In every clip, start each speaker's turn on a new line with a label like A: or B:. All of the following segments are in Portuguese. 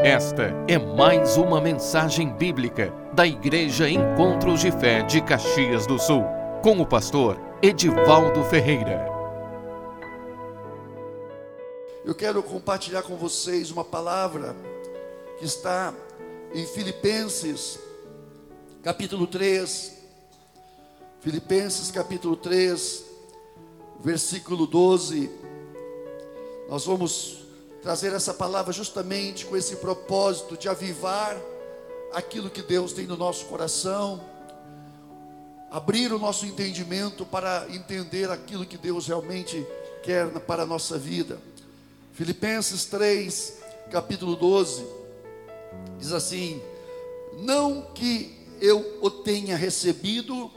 A: Esta é mais uma mensagem bíblica da Igreja Encontros de Fé de Caxias do Sul, com o pastor Edivaldo Ferreira.
B: Eu quero compartilhar com vocês uma palavra que está em Filipenses, capítulo 3. Filipenses, capítulo 3, versículo 12. Nós vamos trazer essa palavra justamente com esse propósito de avivar aquilo que Deus tem no nosso coração, abrir o nosso entendimento para entender aquilo que Deus realmente quer para a nossa vida. Filipenses 3, capítulo 12, diz assim: Não que eu o tenha recebido,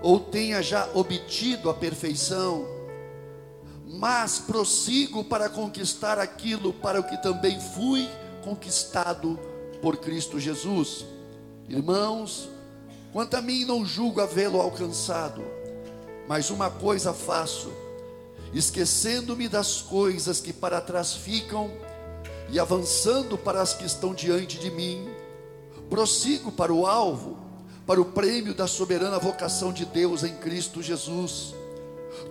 B: ou tenha já obtido a perfeição, mas prossigo para conquistar aquilo para o que também fui conquistado por Cristo Jesus. Irmãos, quanto a mim não julgo havê-lo alcançado, mas uma coisa faço, esquecendo-me das coisas que para trás ficam e avançando para as que estão diante de mim, prossigo para o alvo, para o prêmio da soberana vocação de Deus em Cristo Jesus.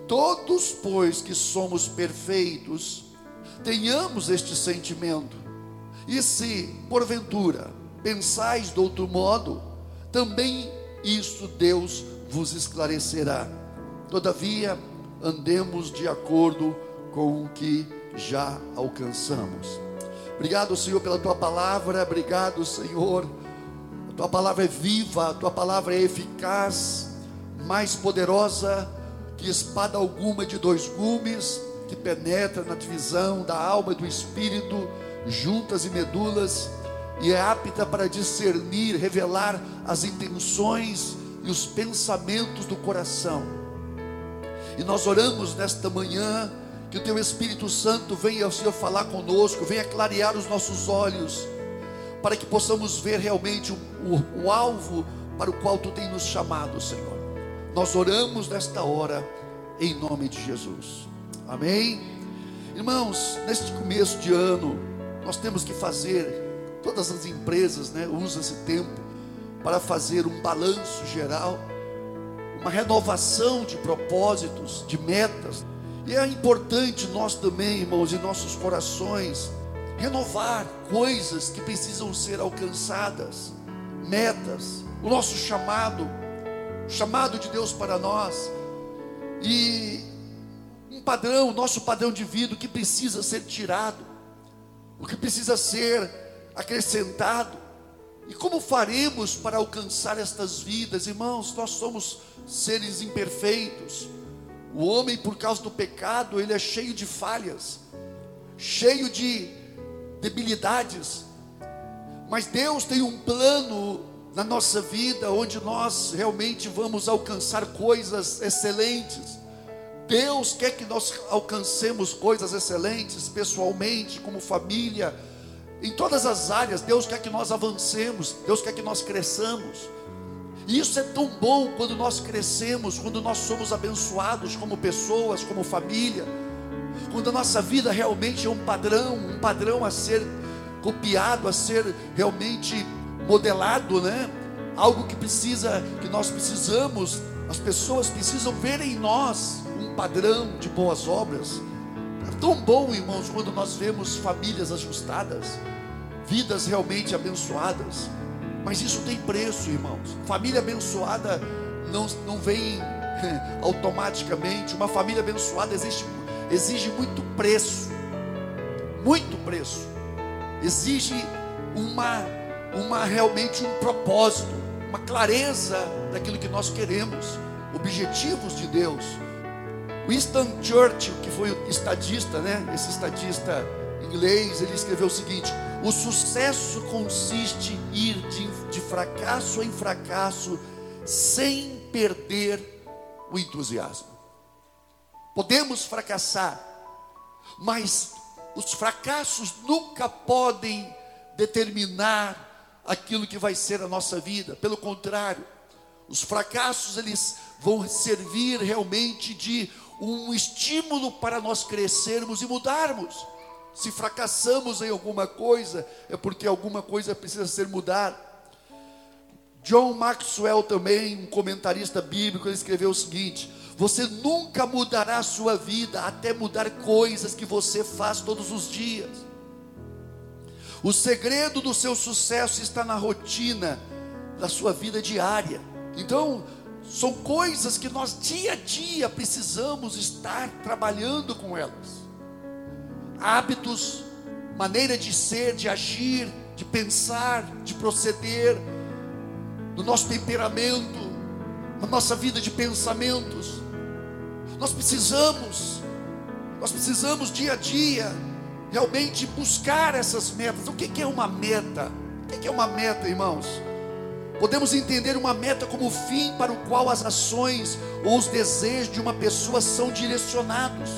B: Todos, pois, que somos perfeitos, tenhamos este sentimento. E se, porventura, pensais de outro modo, também isso Deus vos esclarecerá. Todavia, andemos de acordo com o que já alcançamos. Obrigado, Senhor, pela tua palavra. Obrigado, Senhor. A tua palavra é viva, a tua palavra é eficaz, mais poderosa que espada alguma de dois gumes, que penetra na divisão da alma e do espírito, juntas e medulas, e é apta para discernir, revelar as intenções e os pensamentos do coração. E nós oramos nesta manhã que o teu Espírito Santo venha, Senhor, falar conosco, venha clarear os nossos olhos, para que possamos ver realmente o, o, o alvo para o qual tu tem nos chamado, Senhor. Nós oramos nesta hora, em nome de Jesus. Amém? Irmãos, neste começo de ano, nós temos que fazer, todas as empresas né, usam esse tempo para fazer um balanço geral, uma renovação de propósitos, de metas. E é importante nós também, irmãos, em nossos corações, renovar coisas que precisam ser alcançadas, metas, o nosso chamado chamado de Deus para nós, e um padrão, nosso padrão de vida, que precisa ser tirado, o que precisa ser acrescentado. E como faremos para alcançar estas vidas, irmãos? Nós somos seres imperfeitos. O homem, por causa do pecado, ele é cheio de falhas, cheio de debilidades. Mas Deus tem um plano na nossa vida, onde nós realmente vamos alcançar coisas excelentes. Deus quer que nós alcancemos coisas excelentes, pessoalmente, como família, em todas as áreas. Deus quer que nós avancemos, Deus quer que nós cresçamos. E isso é tão bom quando nós crescemos, quando nós somos abençoados como pessoas, como família, quando a nossa vida realmente é um padrão, um padrão a ser copiado, a ser realmente modelado, né? Algo que precisa, que nós precisamos, as pessoas precisam ver em nós um padrão de boas obras. É tão bom, irmãos, quando nós vemos famílias ajustadas, vidas realmente abençoadas. Mas isso tem preço, irmãos. Família abençoada não, não vem automaticamente. Uma família abençoada exige, exige muito preço. Muito preço. Exige uma uma realmente um propósito, uma clareza daquilo que nós queremos, objetivos de Deus. Winston Churchill, que foi estadista, né? Esse estadista inglês, ele escreveu o seguinte: o sucesso consiste em ir de, de fracasso em fracasso sem perder o entusiasmo. Podemos fracassar, mas os fracassos nunca podem determinar aquilo que vai ser a nossa vida. Pelo contrário, os fracassos eles vão servir realmente de um estímulo para nós crescermos e mudarmos. Se fracassamos em alguma coisa, é porque alguma coisa precisa ser mudada. John Maxwell também, um comentarista bíblico, ele escreveu o seguinte: você nunca mudará a sua vida até mudar coisas que você faz todos os dias. O segredo do seu sucesso está na rotina da sua vida diária. Então, são coisas que nós dia a dia precisamos estar trabalhando com elas. Hábitos, maneira de ser, de agir, de pensar, de proceder, no nosso temperamento, na nossa vida de pensamentos. Nós precisamos, nós precisamos dia a dia realmente buscar essas metas. O que é uma meta? O que é uma meta, irmãos? Podemos entender uma meta como o fim para o qual as ações ou os desejos de uma pessoa são direcionados.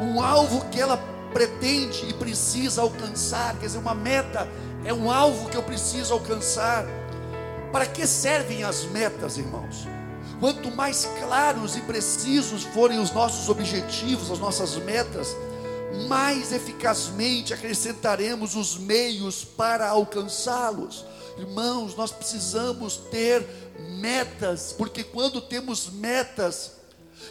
B: Um alvo que ela pretende e precisa alcançar, quer dizer, uma meta é um alvo que eu preciso alcançar. Para que servem as metas, irmãos? Quanto mais claros e precisos forem os nossos objetivos, as nossas metas, mais eficazmente acrescentaremos os meios para alcançá-los. Irmãos, nós precisamos ter metas, porque quando temos metas,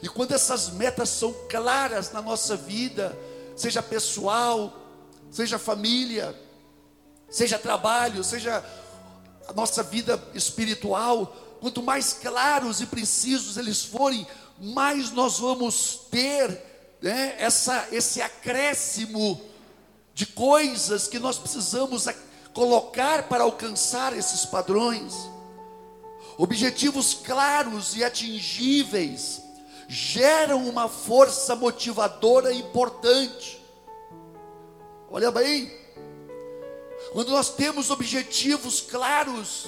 B: e quando essas metas são claras na nossa vida, seja pessoal, seja família, seja trabalho, seja a nossa vida espiritual, quanto mais claros e precisos eles forem, mais nós vamos ter né, essa, esse acréscimo de coisas que nós precisamos colocar para alcançar esses padrões. Objetivos claros e atingíveis geram uma força motivadora importante. Olha bem, quando nós temos objetivos claros,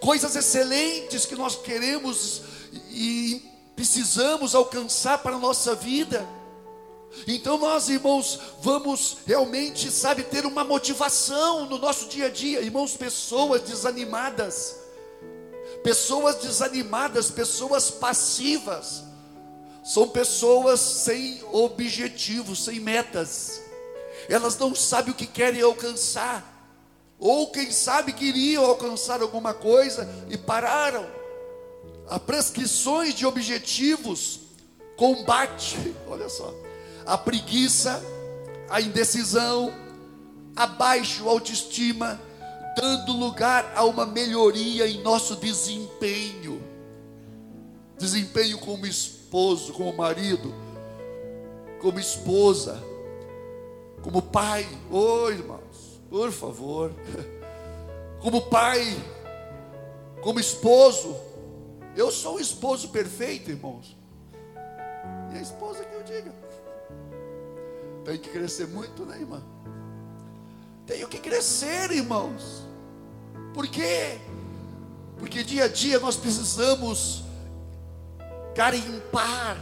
B: coisas excelentes que nós queremos e precisamos alcançar para a nossa vida. Então nós, irmãos, vamos realmente, sabe, ter uma motivação no nosso dia a dia, irmãos, pessoas desanimadas, pessoas desanimadas, pessoas passivas, são pessoas sem objetivos, sem metas, elas não sabem o que querem alcançar, ou quem sabe queriam alcançar alguma coisa e pararam. A prescrições de objetivos combate, olha só, a preguiça, a indecisão, a baixa autoestima, dando lugar a uma melhoria em nosso desempenho. Desempenho como esposo, como marido, como esposa, como pai. Oi, irmão. Por favor. Como pai, como esposo, eu sou o esposo perfeito, irmãos. E a esposa que eu diga. Tem que crescer muito, né, irmã? Tenho que crescer, irmãos. Por quê? Porque dia a dia nós precisamos garimpar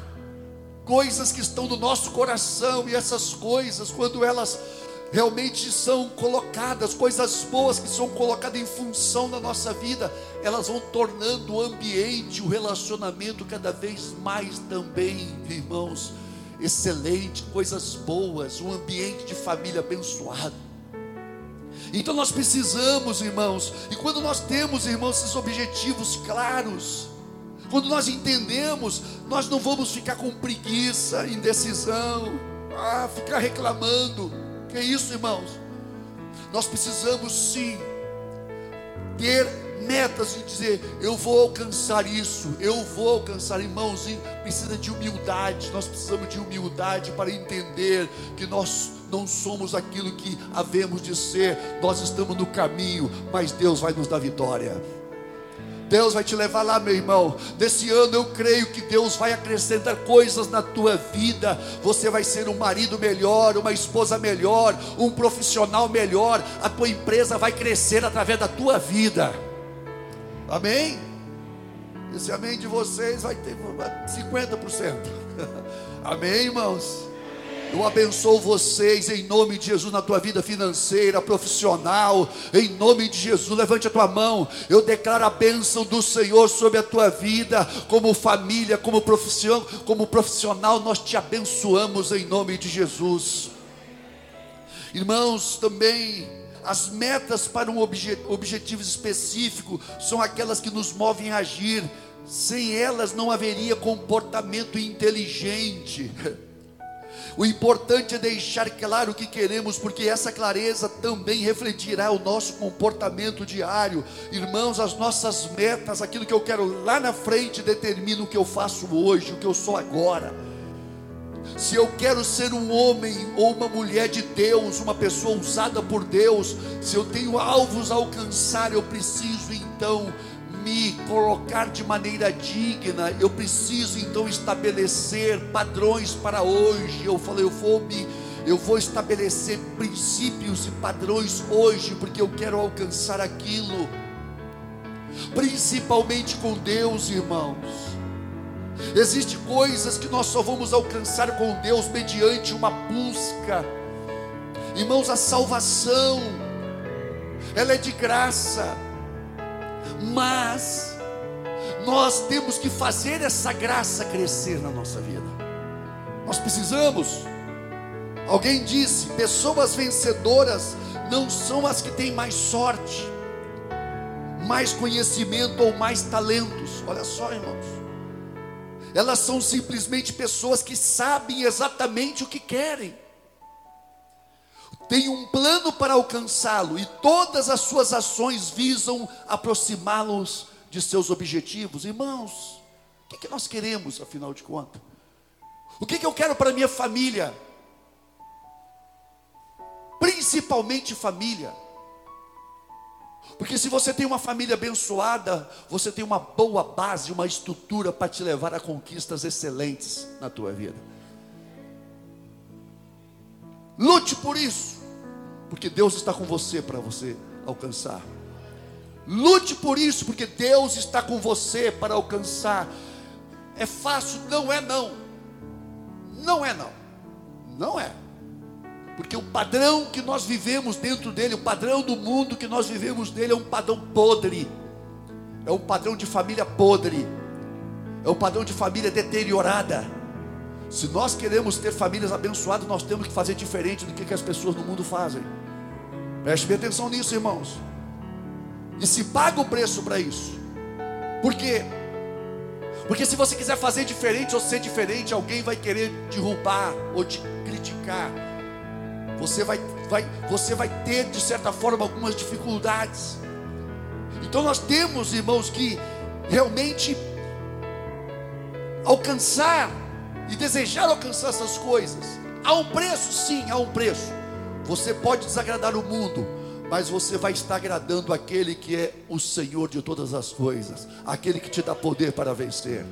B: coisas que estão no nosso coração, e essas coisas, quando elas realmente são colocadas, coisas boas que são colocadas em função da nossa vida, elas vão tornando o ambiente, o relacionamento cada vez mais também, irmãos, excelente, coisas boas, um ambiente de família abençoado. Então nós precisamos, irmãos, e quando nós temos, irmãos, esses objetivos claros, quando nós entendemos, nós não vamos ficar com preguiça, indecisão, ah, ficar reclamando que é isso, irmãos? Nós precisamos sim ter metas e dizer: eu vou alcançar isso, eu vou alcançar, irmãos. E precisa de humildade. Nós precisamos de humildade para entender que nós não somos aquilo que havemos de ser. Nós estamos no caminho, mas Deus vai nos dar vitória. Deus vai te levar lá, meu irmão. Desse ano eu creio que Deus vai acrescentar coisas na tua vida. Você vai ser um marido melhor, uma esposa melhor, um profissional melhor. A tua empresa vai crescer através da tua vida. Amém? Esse amém de vocês vai ter 50%. Amém, irmãos? Eu abençoo vocês em nome de Jesus na tua vida financeira, profissional, em nome de Jesus. Levante a tua mão. Eu declaro a bênção do Senhor sobre a tua vida, como família, como profissão, como profissional, nós te abençoamos em nome de Jesus. Irmãos, também as metas para um obje, objetivo específico são aquelas que nos movem a agir. Sem elas não haveria comportamento inteligente. O importante é deixar claro o que queremos, porque essa clareza também refletirá o nosso comportamento diário. Irmãos, as nossas metas, aquilo que eu quero lá na frente, determina o que eu faço hoje, o que eu sou agora. Se eu quero ser um homem ou uma mulher de Deus, uma pessoa usada por Deus, se eu tenho alvos a alcançar, eu preciso então me colocar de maneira digna, eu preciso então estabelecer padrões para hoje. Eu falei, eu vou me eu vou estabelecer princípios e padrões hoje, porque eu quero alcançar aquilo, principalmente com Deus, irmãos. Existem coisas que nós só vamos alcançar com Deus mediante uma busca. Irmãos, a salvação, ela é de graça mas nós temos que fazer essa graça crescer na nossa vida. Nós precisamos. Alguém disse: pessoas vencedoras não são as que têm mais sorte, mais conhecimento ou mais talentos. Olha só, irmãos. Elas são simplesmente pessoas que sabem exatamente o que querem tem um plano para alcançá-lo e todas as suas ações visam aproximá-los de seus objetivos. Irmãos, o que, que nós queremos, afinal de contas? O que, que eu quero para minha família? Principalmente família. Porque se você tem uma família abençoada, você tem uma boa base, uma estrutura para te levar a conquistas excelentes na tua vida. Lute por isso porque Deus está com você para você alcançar. Lute por isso, porque Deus está com você para alcançar. É fácil? Não é não. Não é não. Não é. Porque o padrão que nós vivemos dentro dele, o padrão do mundo que nós vivemos nele é um padrão podre. É um padrão de família podre. É um padrão de família deteriorada. Se nós queremos ter famílias abençoadas, nós temos que fazer diferente do que as pessoas no mundo fazem. Preste bem atenção nisso, irmãos. E se paga o preço para isso. Por quê? Porque se você quiser fazer diferente ou ser diferente, alguém vai querer derrubar ou te criticar. Você vai, vai, você vai ter, de certa forma, algumas dificuldades. Então nós temos, irmãos, que realmente alcançar e desejar alcançar essas coisas. Há um preço, sim, há um preço. Você pode desagradar o mundo, mas você vai estar agradando aquele que é o Senhor de todas as coisas, aquele que te dá poder para vencer.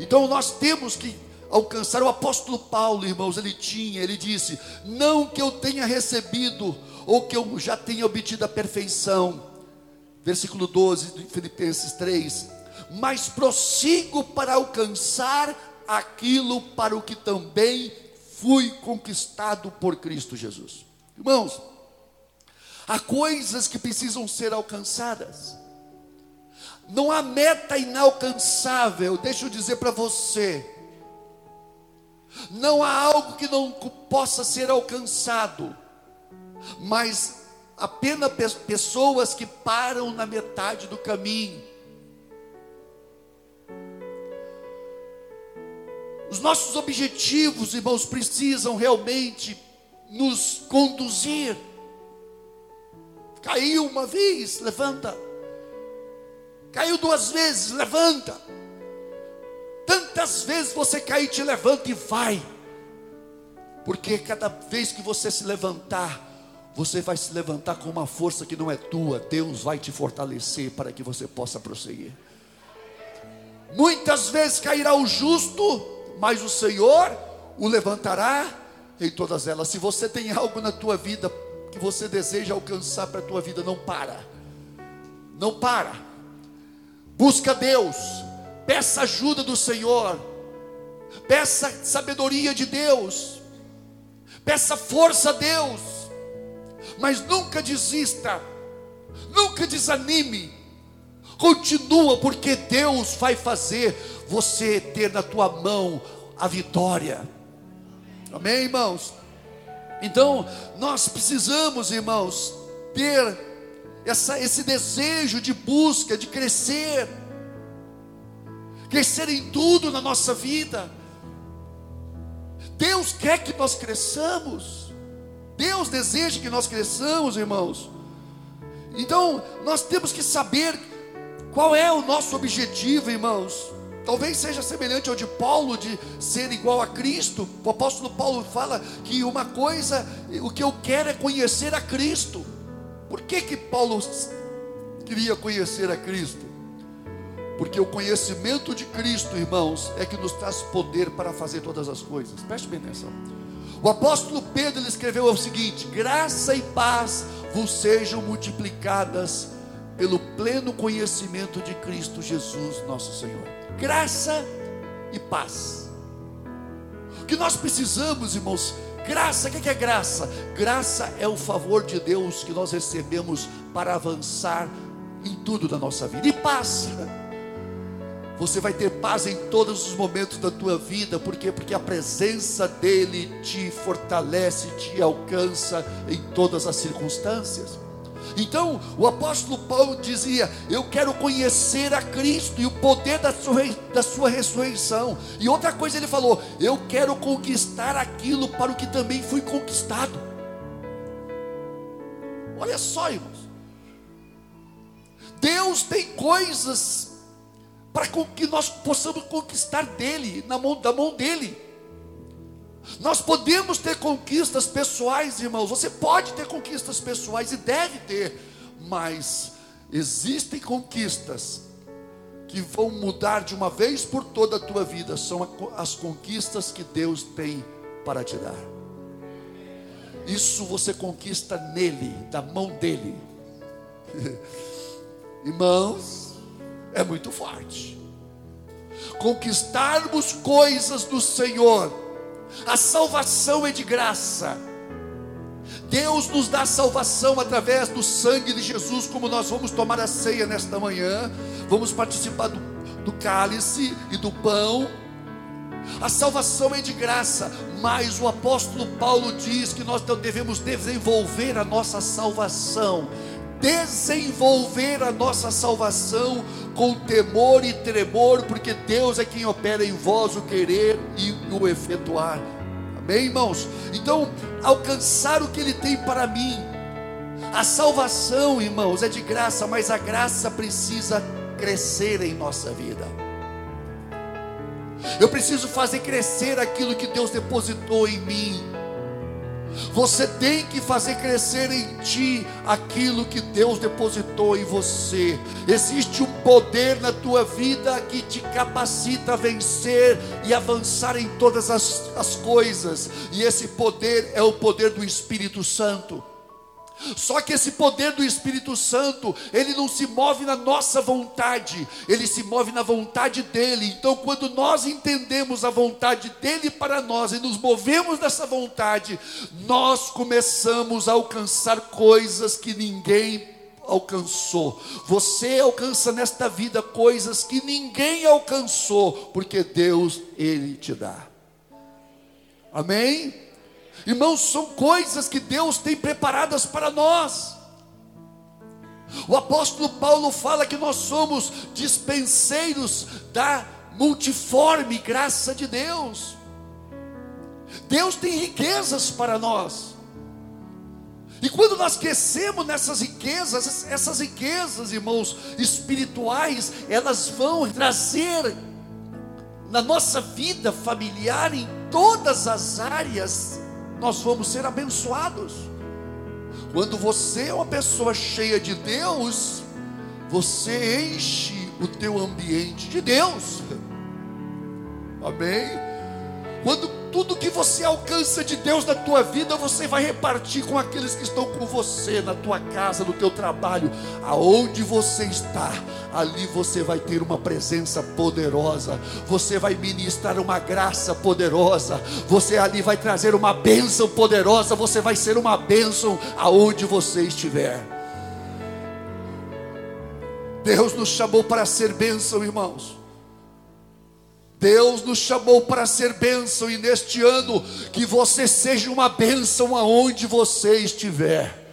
B: Então nós temos que alcançar o apóstolo Paulo, irmãos, ele tinha, ele disse: "Não que eu tenha recebido ou que eu já tenha obtido a perfeição". Versículo 12 de Filipenses 3: "Mas prossigo para alcançar aquilo para o que também fui conquistado por Cristo Jesus". Irmãos, há coisas que precisam ser alcançadas. Não há meta inalcançável, deixa eu dizer para você. Não há algo que não possa ser alcançado, mas apenas pessoas que param na metade do caminho. Os nossos objetivos, irmãos, precisam realmente nos conduzir. Caiu uma vez, levanta. Caiu duas vezes, levanta. Tantas vezes você cair, te levanta e vai. Porque cada vez que você se levantar, você vai se levantar com uma força que não é tua. Deus vai te fortalecer para que você possa prosseguir. Muitas vezes cairá o justo, mas o Senhor o levantará em todas elas. Se você tem algo na tua vida que você deseja alcançar para a tua vida, não para. Não para. Busca Deus. Peça ajuda do Senhor. Peça sabedoria de Deus. Peça força a Deus. Mas nunca desista. Nunca desanime. Continua, porque Deus vai fazer você ter na tua mão a vitória. Amém, irmãos? Então, nós precisamos, irmãos, ter essa, esse desejo de busca, de crescer, crescer em tudo na nossa vida. Deus quer que nós cresçamos, Deus deseja que nós cresçamos, irmãos. Então, nós temos que saber qual é o nosso objetivo, irmãos. Talvez seja semelhante ao de Paulo, de ser igual a Cristo. O apóstolo Paulo fala que uma coisa, o que eu quero é conhecer a Cristo. Por que que Paulo queria conhecer a Cristo? Porque o conhecimento de Cristo, irmãos, é que nos traz poder para fazer todas as coisas. Preste bem atenção. O apóstolo Pedro ele escreveu o seguinte: graça e paz vos sejam multiplicadas pelo pleno conhecimento de Cristo Jesus, nosso Senhor graça e paz. O que nós precisamos, irmãos, graça, o que é graça? Graça é o favor de Deus que nós recebemos para avançar em tudo da nossa vida. E paz. Você vai ter paz em todos os momentos da tua vida, por quê? Porque a presença dele te fortalece, te alcança em todas as circunstâncias. Então, o apóstolo Paulo dizia: Eu quero conhecer a Cristo e o poder da sua, da sua ressurreição. E outra coisa ele falou: Eu quero conquistar aquilo para o que também fui conquistado. Olha só, irmãos. Deus tem coisas para que nós possamos conquistar dele, na mão, da mão dele. Nós podemos ter conquistas pessoais, irmãos. Você pode ter conquistas pessoais e deve ter, mas existem conquistas que vão mudar de uma vez por toda a tua vida. São as conquistas que Deus tem para te dar. Isso você conquista nele, da mão dele. Irmãos, é muito forte. Conquistarmos coisas do Senhor a salvação é de graça. Deus nos dá salvação através do sangue de Jesus, como nós vamos tomar a ceia nesta manhã, vamos participar do, do cálice e do pão. A salvação é de graça, mas o apóstolo Paulo diz que nós devemos desenvolver a nossa salvação, desenvolver a nossa salvação com temor e tremor, porque Deus é quem opera em vós o querer e o efetuar. Amém, irmãos? Então, alcançar o que Ele tem para mim. A salvação, irmãos, é de graça, mas a graça precisa crescer em nossa vida. Eu preciso fazer crescer aquilo que Deus depositou em mim. Você tem que fazer crescer em ti aquilo que Deus depositou em você. Existe um poder na tua vida que te capacita a vencer e avançar em todas as, as coisas, e esse poder é o poder do Espírito Santo. Só que esse poder do Espírito Santo, ele não se move na nossa vontade, ele se move na vontade dele. Então, quando nós entendemos a vontade dele para nós e nos movemos nessa vontade, nós começamos a alcançar coisas que ninguém alcançou. Você alcança nesta vida coisas que ninguém alcançou, porque Deus ele te dá. Amém? Irmãos, são coisas que Deus tem preparadas para nós. O apóstolo Paulo fala que nós somos dispenseiros da multiforme graça de Deus. Deus tem riquezas para nós. E quando nós crescemos nessas riquezas, essas riquezas, irmãos, espirituais, elas vão trazer na nossa vida familiar, em todas as áreas, nós vamos ser abençoados. Quando você é uma pessoa cheia de Deus, você enche o teu ambiente de Deus. Amém? Quando tudo que você alcança de Deus na tua vida, você vai repartir com aqueles que estão com você, na tua casa, no teu trabalho, aonde você está, ali você vai ter uma presença poderosa, você vai ministrar uma graça poderosa, você ali vai trazer uma bênção poderosa, você vai ser uma bênção aonde você estiver. Deus nos chamou para ser bênção, irmãos. Deus nos chamou para ser bênção e neste ano que você seja uma bênção aonde você estiver.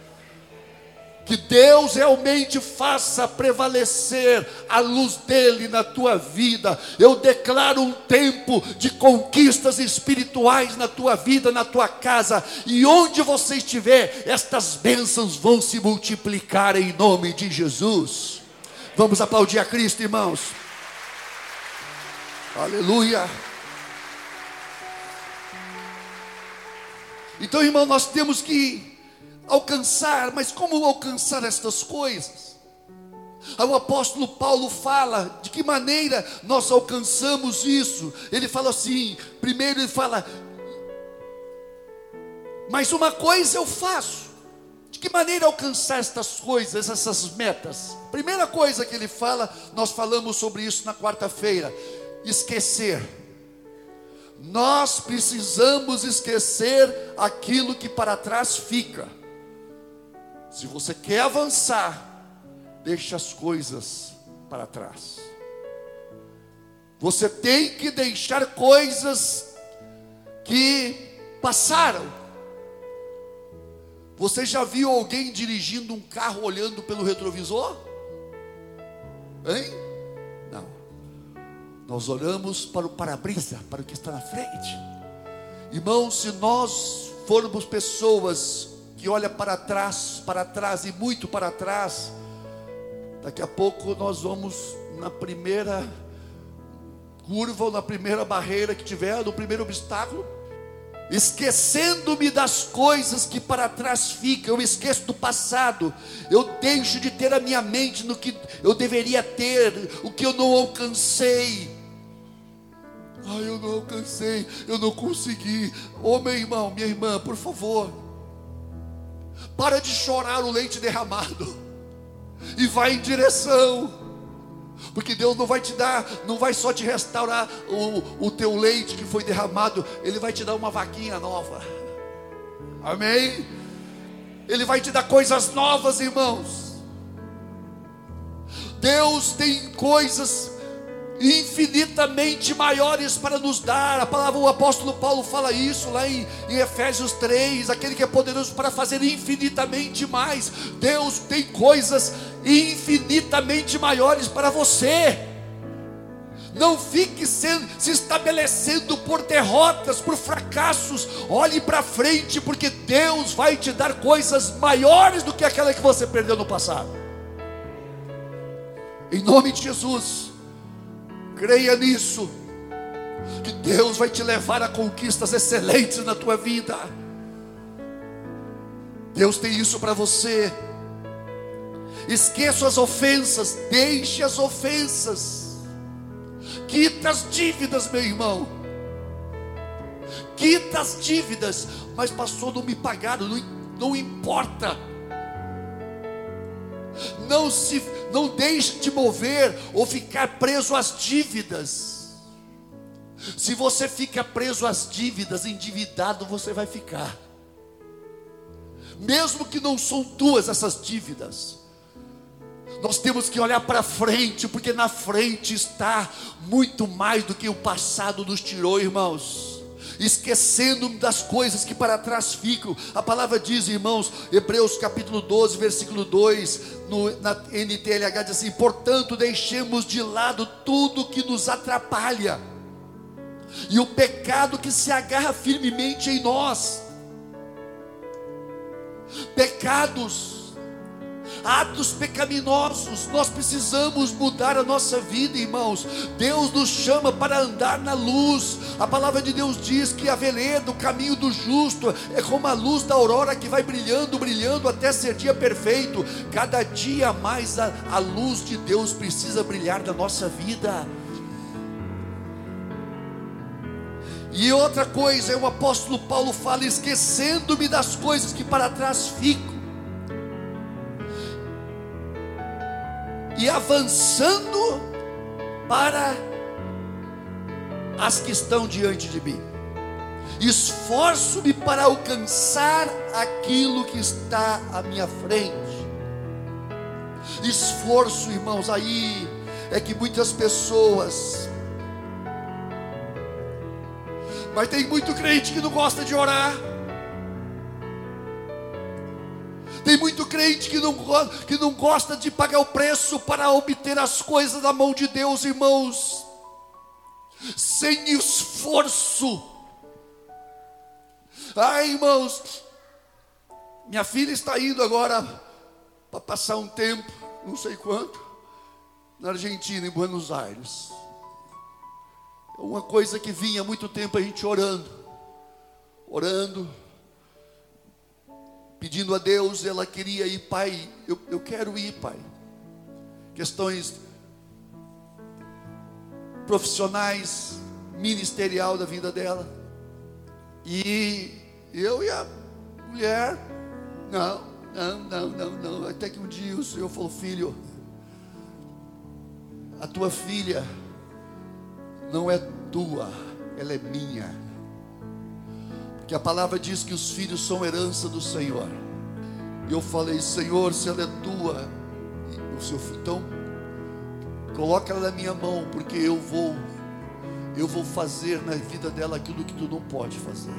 B: Que Deus realmente faça prevalecer a luz dele na tua vida. Eu declaro um tempo de conquistas espirituais na tua vida, na tua casa, e onde você estiver, estas bênçãos vão se multiplicar em nome de Jesus. Vamos aplaudir a Cristo, irmãos. Aleluia. Então, irmão, nós temos que alcançar, mas como alcançar estas coisas? O apóstolo Paulo fala de que maneira nós alcançamos isso. Ele fala assim: primeiro ele fala, mas uma coisa eu faço. De que maneira alcançar estas coisas, essas metas? Primeira coisa que ele fala, nós falamos sobre isso na quarta-feira esquecer. Nós precisamos esquecer aquilo que para trás fica. Se você quer avançar, deixe as coisas para trás. Você tem que deixar coisas que passaram. Você já viu alguém dirigindo um carro olhando pelo retrovisor? Hein? Nós olhamos para o para-brisa, para o que está na frente. Irmãos, se nós formos pessoas que olham para trás, para trás e muito para trás, daqui a pouco nós vamos na primeira curva ou na primeira barreira que tiver, no primeiro obstáculo, esquecendo-me das coisas que para trás ficam, eu esqueço do passado, eu deixo de ter a minha mente no que eu deveria ter, o que eu não alcancei. Ai, eu não alcancei, eu não consegui. Ô oh, meu irmão, minha irmã, por favor, para de chorar o leite derramado e vai em direção. Porque Deus não vai te dar, não vai só te restaurar o, o teu leite que foi derramado, Ele vai te dar uma vaquinha nova. Amém? Ele vai te dar coisas novas, irmãos. Deus tem coisas infinitamente maiores para nos dar. A palavra, o apóstolo Paulo fala isso lá em, em, Efésios 3: aquele que é poderoso para fazer infinitamente mais. Deus tem coisas infinitamente maiores para você. Não fique sendo, se estabelecendo por derrotas, por fracassos. Olhe para frente, porque Deus vai te dar coisas maiores do que aquela que você perdeu no passado. Em nome de Jesus. Creia nisso, que Deus vai te levar a conquistas excelentes na tua vida. Deus tem isso para você. Esqueça as ofensas, deixe as ofensas. Quita as dívidas, meu irmão. Quita as dívidas. Mas passou, não me pagaram, não, não importa. Não se não deixe de mover ou ficar preso às dívidas. Se você fica preso às dívidas, endividado você vai ficar. Mesmo que não são tuas essas dívidas. Nós temos que olhar para frente, porque na frente está muito mais do que o passado nos tirou, irmãos esquecendo das coisas que para trás ficam. A palavra diz, irmãos, Hebreus capítulo 12, versículo 2, no, na NTLH diz assim: portanto, deixemos de lado tudo que nos atrapalha e o pecado que se agarra firmemente em nós. Pecados atos pecaminosos. Nós precisamos mudar a nossa vida, irmãos. Deus nos chama para andar na luz. A palavra de Deus diz que a veleda, o caminho do justo, é como a luz da aurora que vai brilhando, brilhando até ser dia perfeito. Cada dia mais a, a luz de Deus precisa brilhar na nossa vida. E outra coisa, o apóstolo Paulo fala: esquecendo-me das coisas que para trás ficam e avançando para as que estão diante de mim. Esforço-me para alcançar aquilo que está à minha frente. Esforço, irmãos, aí é que muitas pessoas Mas tem muito crente que não gosta de orar. Tem muito crente que não, que não gosta de pagar o preço para obter as coisas da mão de Deus, irmãos, sem esforço. Ai, irmãos, minha filha está indo agora para passar um tempo, não sei quanto, na Argentina, em Buenos Aires. É uma coisa que vinha há muito tempo a gente orando, orando, pedindo a Deus, ela queria ir, pai, eu, eu quero ir, pai. Questões profissionais, ministerial da vida dela. E eu e a mulher, não, não, não, não, não. Até que um dia o Senhor falou, filho, a tua filha não é tua, ela é minha. Porque a palavra diz que os filhos são herança do Senhor. E eu falei, Senhor, se ela é tua, o seu então coloca ela na minha mão, porque eu vou, eu vou fazer na vida dela aquilo que tu não pode fazer.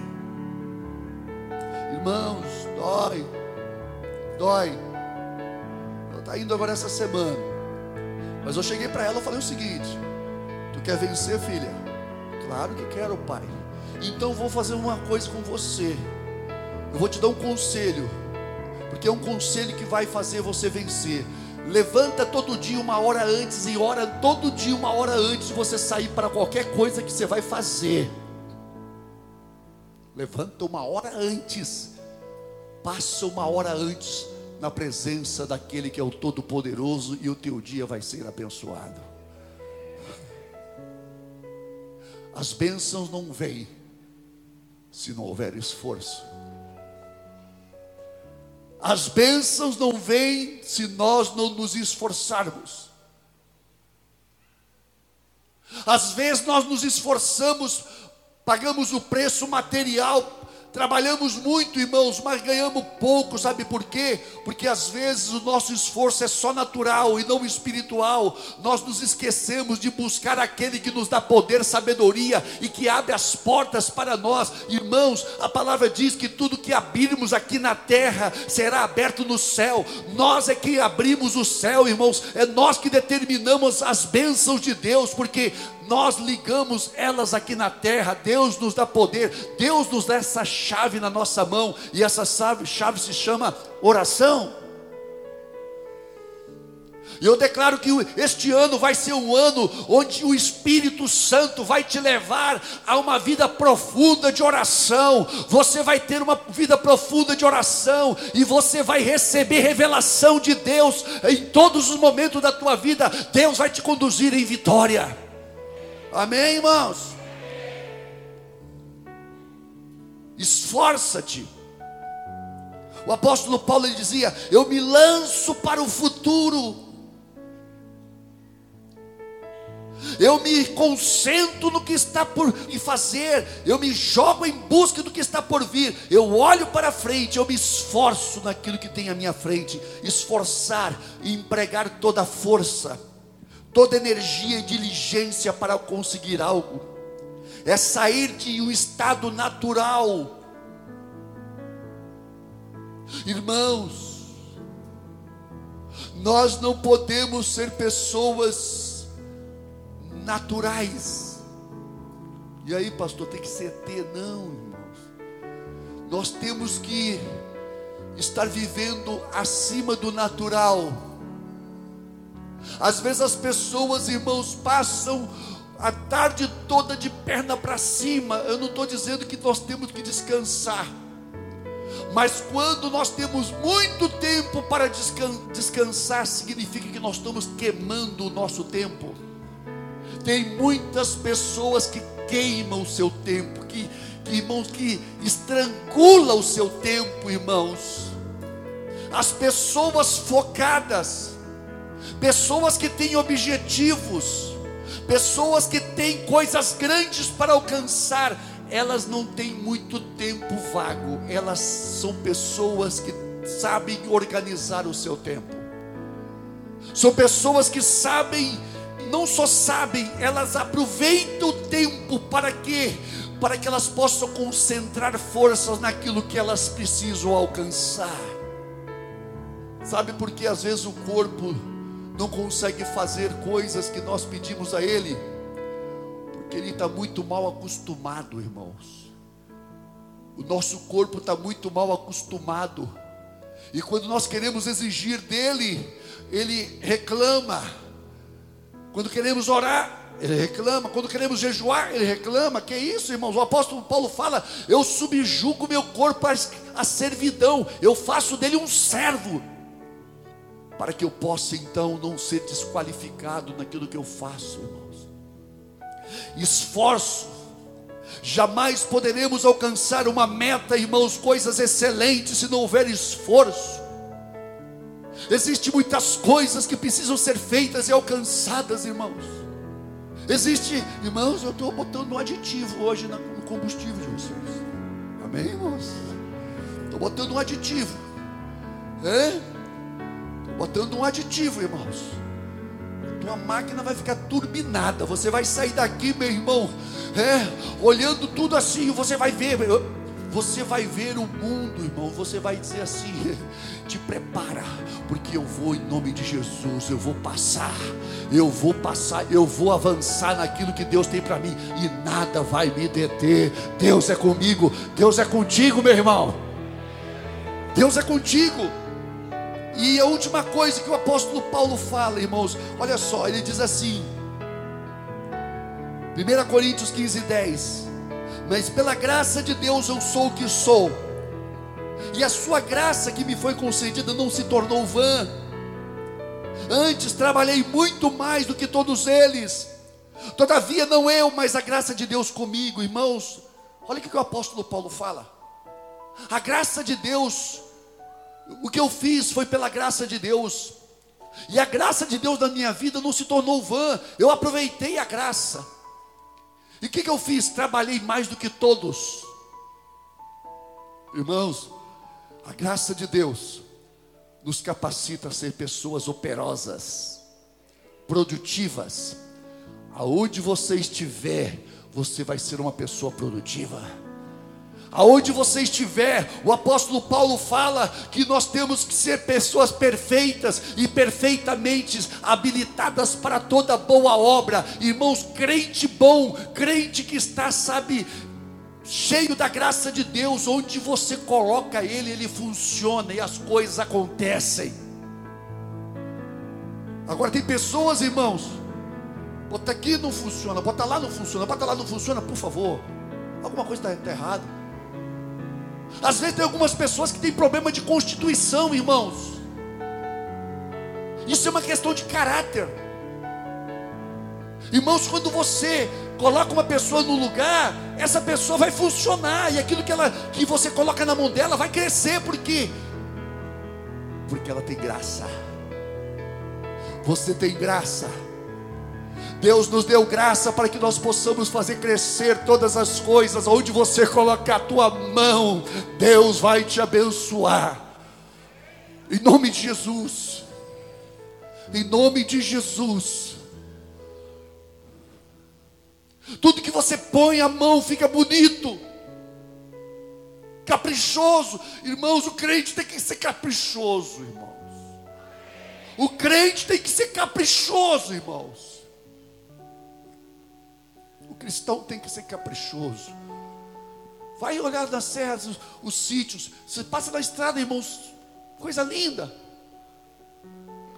B: Irmãos, dói, dói. Ela está indo agora essa semana. Mas eu cheguei para ela e falei o seguinte: Tu quer vencer, filha? Claro que quero, pai. Então vou fazer uma coisa com você. Eu vou te dar um conselho, porque é um conselho que vai fazer você vencer. Levanta todo dia uma hora antes e ora todo dia uma hora antes de você sair para qualquer coisa que você vai fazer. Levanta uma hora antes. Passa uma hora antes na presença daquele que é o Todo-Poderoso e o teu dia vai ser abençoado. As bênçãos não vêm se não houver esforço. As bênçãos não vêm se nós não nos esforçarmos. Às vezes nós nos esforçamos, pagamos o preço material Trabalhamos muito, irmãos, mas ganhamos pouco, sabe por quê? Porque às vezes o nosso esforço é só natural e não espiritual. Nós nos esquecemos de buscar aquele que nos dá poder, sabedoria e que abre as portas para nós. Irmãos, a palavra diz que tudo que abrirmos aqui na terra será aberto no céu. Nós é que abrimos o céu, irmãos, é nós que determinamos as bênçãos de Deus, porque nós ligamos elas aqui na terra, Deus nos dá poder, Deus nos dá essa chave na nossa mão, e essa chave, chave se chama oração. E eu declaro que este ano vai ser um ano onde o Espírito Santo vai te levar a uma vida profunda de oração. Você vai ter uma vida profunda de oração e você vai receber revelação de Deus em todos os momentos da tua vida. Deus vai te conduzir em vitória. Amém, irmãos? Esforça-te. O apóstolo Paulo ele dizia: Eu me lanço para o futuro. Eu me concentro no que está por fazer, eu me jogo em busca do que está por vir, eu olho para frente, eu me esforço naquilo que tem à minha frente, esforçar e empregar toda a força toda energia e diligência para conseguir algo, é sair de um estado natural. Irmãos, nós não podemos ser pessoas naturais. E aí, pastor, tem que ser ter, não, irmãos. Nós temos que estar vivendo acima do natural às vezes as pessoas, irmãos, passam a tarde toda de perna para cima. Eu não estou dizendo que nós temos que descansar. Mas quando nós temos muito tempo para descansar, significa que nós estamos queimando o nosso tempo. Tem muitas pessoas que queimam o seu tempo, que, que irmãos, que estrangula o seu tempo, irmãos. As pessoas focadas, pessoas que têm objetivos, pessoas que têm coisas grandes para alcançar, elas não têm muito tempo vago, elas são pessoas que sabem organizar o seu tempo, são pessoas que sabem, não só sabem, elas aproveitam o tempo para quê? para que elas possam concentrar forças naquilo que elas precisam alcançar. Sabe por que às vezes o corpo não consegue fazer coisas que nós pedimos a ele? Porque ele está muito mal acostumado, irmãos. O nosso corpo está muito mal acostumado. E quando nós queremos exigir dele, ele reclama. Quando queremos orar, ele reclama. Quando queremos jejuar, ele reclama. Que isso, irmãos? O apóstolo Paulo fala: Eu subjugo meu corpo à servidão, eu faço dele um servo, para que eu possa então não ser desqualificado naquilo que eu faço, irmãos. Esforço. Jamais poderemos alcançar uma meta, irmãos, coisas excelentes, se não houver esforço. Existem muitas coisas que precisam ser feitas e alcançadas, irmãos. Existe, irmãos, eu estou botando um aditivo hoje no combustível de vocês. Amém, irmãos? Estou botando um aditivo. É? Botando um aditivo, irmãos. Tua máquina vai ficar turbinada. Você vai sair daqui, meu irmão, é, olhando tudo assim, você vai ver. Você vai ver o mundo, irmão. Você vai dizer assim: te prepara, porque eu vou em nome de Jesus. Eu vou passar, eu vou passar, eu vou avançar naquilo que Deus tem para mim e nada vai me deter. Deus é comigo, Deus é contigo, meu irmão. Deus é contigo. E a última coisa que o apóstolo Paulo fala, irmãos, olha só, ele diz assim, 1 Coríntios 15, 10 mas pela graça de Deus eu sou o que sou, e a sua graça que me foi concedida não se tornou vã. Antes trabalhei muito mais do que todos eles, todavia não eu, mas a graça de Deus comigo, irmãos. Olha o que o apóstolo Paulo fala. A graça de Deus, o que eu fiz foi pela graça de Deus, e a graça de Deus na minha vida não se tornou vã, eu aproveitei a graça. E o que, que eu fiz? Trabalhei mais do que todos. Irmãos, a graça de Deus nos capacita a ser pessoas operosas, produtivas. Aonde você estiver, você vai ser uma pessoa produtiva. Aonde você estiver, o apóstolo Paulo fala que nós temos que ser pessoas perfeitas e perfeitamente habilitadas para toda boa obra. Irmãos, crente bom, crente que está, sabe, cheio da graça de Deus, onde você coloca ele, ele funciona e as coisas acontecem. Agora tem pessoas, irmãos, bota aqui não funciona, bota lá não funciona, bota lá não funciona, por favor. Alguma coisa está tá errada. Às vezes tem algumas pessoas que têm problema de constituição, irmãos. Isso é uma questão de caráter. Irmãos, quando você coloca uma pessoa no lugar, essa pessoa vai funcionar e aquilo que ela que você coloca na mão dela vai crescer, por quê? Porque ela tem graça. Você tem graça. Deus nos deu graça para que nós possamos fazer crescer todas as coisas. Onde você colocar a tua mão, Deus vai te abençoar. Em nome de Jesus. Em nome de Jesus. Tudo que você põe a mão fica bonito. Caprichoso. Irmãos, o crente tem que ser caprichoso, irmãos. O crente tem que ser caprichoso, irmãos. Cristão tem que ser caprichoso. Vai olhar nas serras, os, os sítios. Você passa na estrada, irmãos, coisa linda.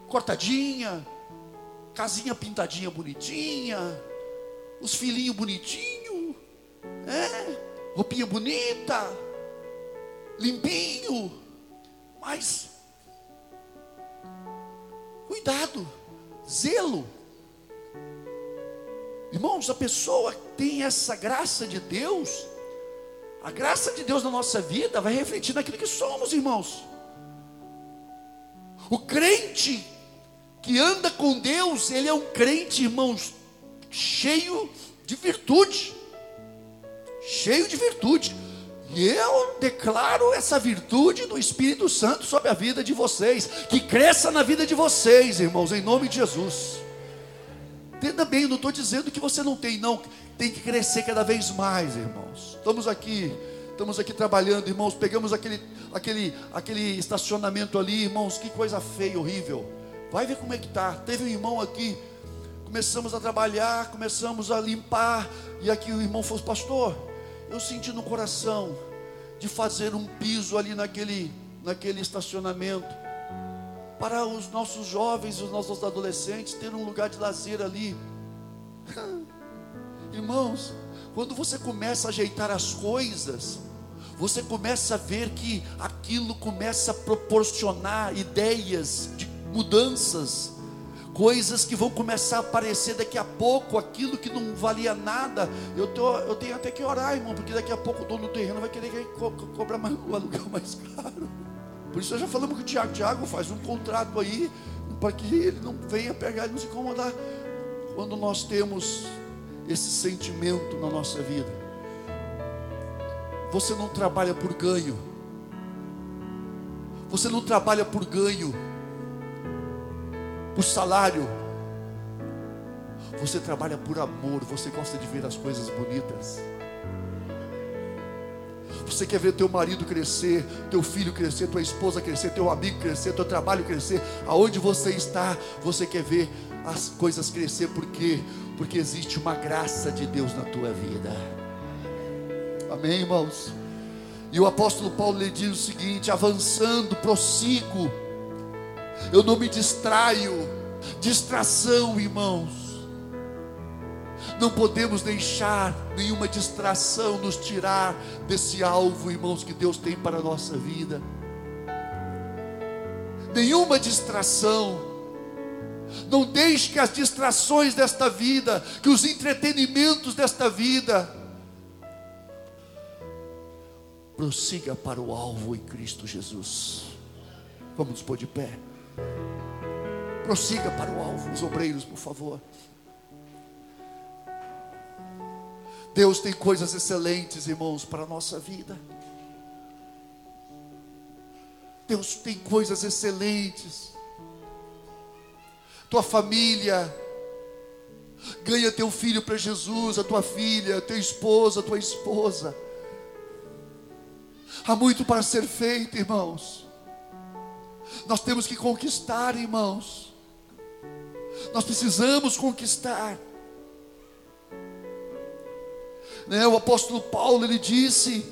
B: Cortadinha, casinha pintadinha bonitinha, os filhinhos bonitinhos, é, roupinha bonita, limpinho, mas cuidado, zelo. Irmãos, a pessoa tem essa graça de Deus, a graça de Deus na nossa vida vai refletir naquilo que somos, irmãos. O crente que anda com Deus, ele é um crente, irmãos, cheio de virtude. Cheio de virtude. E eu declaro essa virtude do Espírito Santo sobre a vida de vocês, que cresça na vida de vocês, irmãos, em nome de Jesus. Entenda bem, não estou dizendo que você não tem, não. Tem que crescer cada vez mais, irmãos. Estamos aqui, estamos aqui trabalhando, irmãos. Pegamos aquele, aquele, aquele estacionamento ali, irmãos. Que coisa feia, horrível. Vai ver como é que tá. Teve um irmão aqui. Começamos a trabalhar, começamos a limpar. E aqui o irmão falou, pastor, eu senti no coração de fazer um piso ali naquele, naquele estacionamento para os nossos jovens, os nossos adolescentes ter um lugar de lazer ali. Irmãos, quando você começa a ajeitar as coisas, você começa a ver que aquilo começa a proporcionar ideias de mudanças, coisas que vão começar a aparecer daqui a pouco, aquilo que não valia nada. Eu, tô, eu tenho até que orar, irmão, porque daqui a pouco o dono do terreno vai querer co cobrar mais, aluguel mais caro. Por isso nós já falamos com o Tiago, Tiago faz um contrato aí, para que ele não venha pegar e nos incomodar. Quando nós temos esse sentimento na nossa vida, você não trabalha por ganho, você não trabalha por ganho, por salário, você trabalha por amor, você gosta de ver as coisas bonitas. Você quer ver teu marido crescer, teu filho crescer, tua esposa crescer, teu amigo crescer, teu trabalho crescer. Aonde você está, você quer ver as coisas crescer porque porque existe uma graça de Deus na tua vida. Amém, irmãos. E o apóstolo Paulo lhe diz o seguinte: avançando, prossigo. Eu não me distraio. Distração, irmãos não podemos deixar nenhuma distração nos tirar desse alvo, irmãos, que Deus tem para a nossa vida. Nenhuma distração. Não deixe que as distrações desta vida, que os entretenimentos desta vida, prossiga para o alvo em Cristo Jesus. Vamos nos pôr de pé. Prossiga para o alvo, os obreiros, por favor. Deus tem coisas excelentes, irmãos, para a nossa vida. Deus tem coisas excelentes. Tua família, ganha teu filho para Jesus, a tua filha, teu esposo, a tua esposa. Há muito para ser feito, irmãos. Nós temos que conquistar, irmãos. Nós precisamos conquistar né, o apóstolo Paulo ele disse: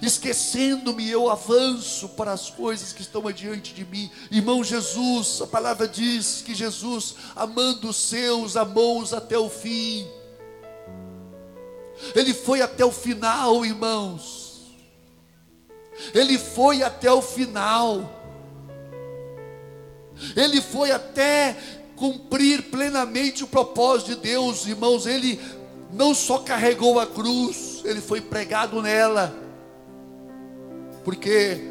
B: esquecendo-me, eu avanço para as coisas que estão adiante de mim. Irmão Jesus, a palavra diz que Jesus, amando os seus, amou-os até o fim. Ele foi até o final, irmãos. Ele foi até o final. Ele foi até cumprir plenamente o propósito de Deus, irmãos. Ele não só carregou a cruz, ele foi pregado nela. Porque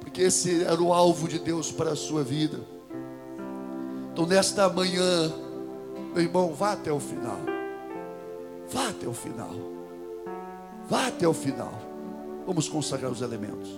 B: porque esse era o alvo de Deus para a sua vida. Então nesta manhã, meu irmão, vá até o final. Vá até o final. Vá até o final. Vamos consagrar os elementos.